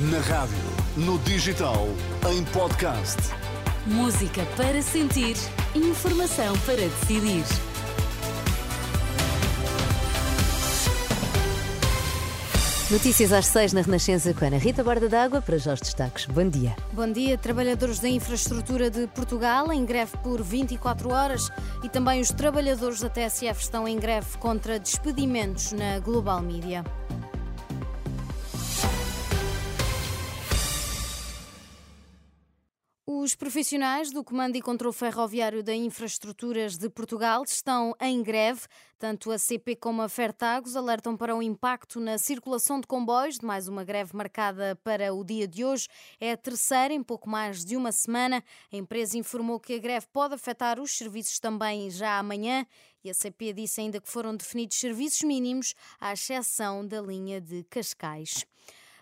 Na rádio, no digital, em podcast. Música para sentir, informação para decidir. Notícias às seis na Renascença com a Ana Rita Borda d'Água para já os destaques. Bom dia. Bom dia. Trabalhadores da infraestrutura de Portugal em greve por 24 horas e também os trabalhadores da TSF estão em greve contra despedimentos na Global Media. Os profissionais do Comando e Controlo Ferroviário da Infraestruturas de Portugal estão em greve. Tanto a CP como a Fertagos alertam para o impacto na circulação de comboios, de mais uma greve marcada para o dia de hoje. É a terceira em pouco mais de uma semana. A empresa informou que a greve pode afetar os serviços também já amanhã e a CP disse ainda que foram definidos serviços mínimos, à exceção da linha de Cascais.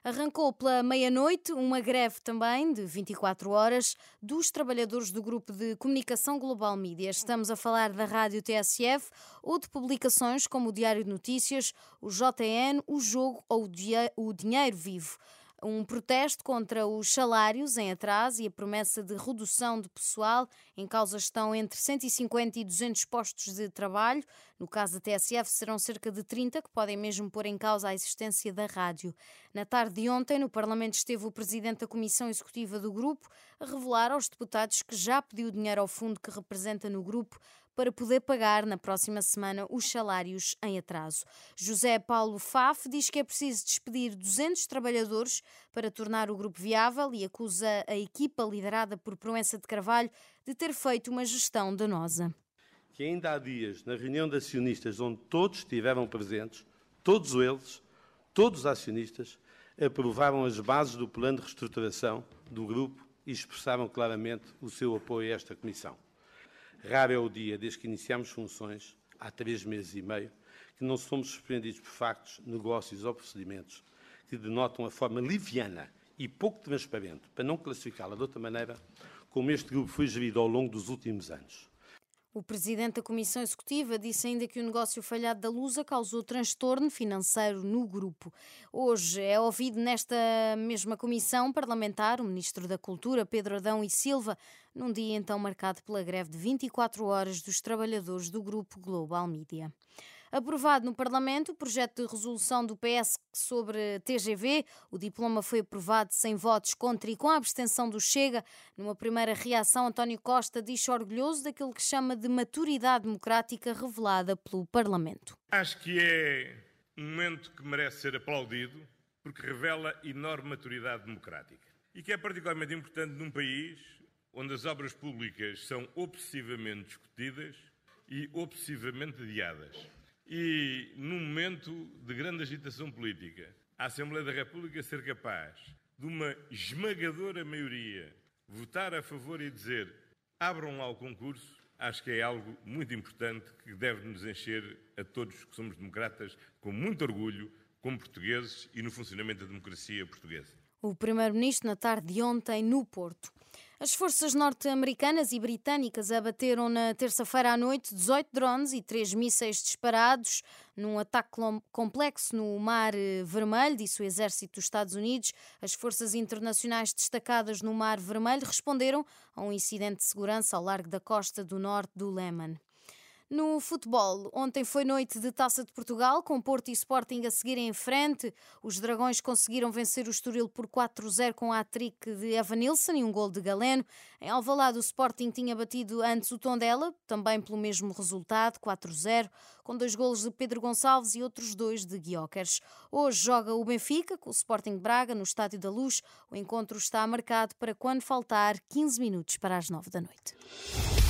Arrancou pela meia-noite uma greve também de 24 horas dos trabalhadores do grupo de comunicação Global Media. Estamos a falar da Rádio TSF ou de publicações como o Diário de Notícias, o JN, o Jogo ou o Dinheiro Vivo um protesto contra os salários em atraso e a promessa de redução de pessoal. Em causa estão entre 150 e 200 postos de trabalho. No caso da TSF, serão cerca de 30 que podem mesmo pôr em causa a existência da rádio. Na tarde de ontem, no Parlamento esteve o presidente da Comissão Executiva do grupo a revelar aos deputados que já pediu dinheiro ao fundo que representa no grupo para poder pagar na próxima semana os salários em atraso. José Paulo Faf diz que é preciso despedir 200 trabalhadores para tornar o grupo viável e acusa a equipa liderada por Proença de Carvalho de ter feito uma gestão danosa. Que ainda há dias, na reunião de acionistas, onde todos estiveram presentes, todos eles, todos os acionistas, aprovaram as bases do plano de reestruturação do grupo e expressaram claramente o seu apoio a esta comissão. Raro é o dia, desde que iniciamos funções, há três meses e meio, que não somos surpreendidos por factos, negócios ou procedimentos que denotam a forma liviana e pouco transparente, para não classificá-la de outra maneira, como este grupo foi gerido ao longo dos últimos anos. O presidente da Comissão Executiva disse ainda que o negócio falhado da Lusa causou transtorno financeiro no grupo. Hoje é ouvido nesta mesma comissão parlamentar o ministro da Cultura, Pedro Adão e Silva, num dia então marcado pela greve de 24 horas dos trabalhadores do grupo Global Media. Aprovado no Parlamento o projeto de resolução do PS sobre TGV. O diploma foi aprovado sem votos contra e com a abstenção do Chega. Numa primeira reação, António Costa diz orgulhoso daquilo que chama de maturidade democrática revelada pelo Parlamento. Acho que é um momento que merece ser aplaudido porque revela enorme maturidade democrática e que é particularmente importante num país onde as obras públicas são obsessivamente discutidas e obsessivamente adiadas. E num momento de grande agitação política, a Assembleia da República ser capaz de uma esmagadora maioria votar a favor e dizer abram lá o concurso, acho que é algo muito importante que deve nos encher a todos que somos democratas com muito orgulho, como portugueses e no funcionamento da democracia portuguesa. O Primeiro-Ministro, na tarde de ontem, no Porto. As forças norte-americanas e britânicas abateram na terça-feira à noite 18 drones e 3 mísseis disparados num ataque complexo no Mar Vermelho, disse o Exército dos Estados Unidos. As forças internacionais destacadas no Mar Vermelho responderam a um incidente de segurança ao largo da costa do norte do Leman. No futebol, ontem foi noite de Taça de Portugal, com Porto e Sporting a seguirem em frente. Os Dragões conseguiram vencer o Estoril por 4-0 com a trick de Evanilson e um gol de Galeno. Em Alvalade, o Sporting tinha batido antes o Tondela, também pelo mesmo resultado, 4-0, com dois golos de Pedro Gonçalves e outros dois de Guiocas. Hoje joga o Benfica com o Sporting Braga no Estádio da Luz. O encontro está marcado para quando faltar 15 minutos para as 9 da noite.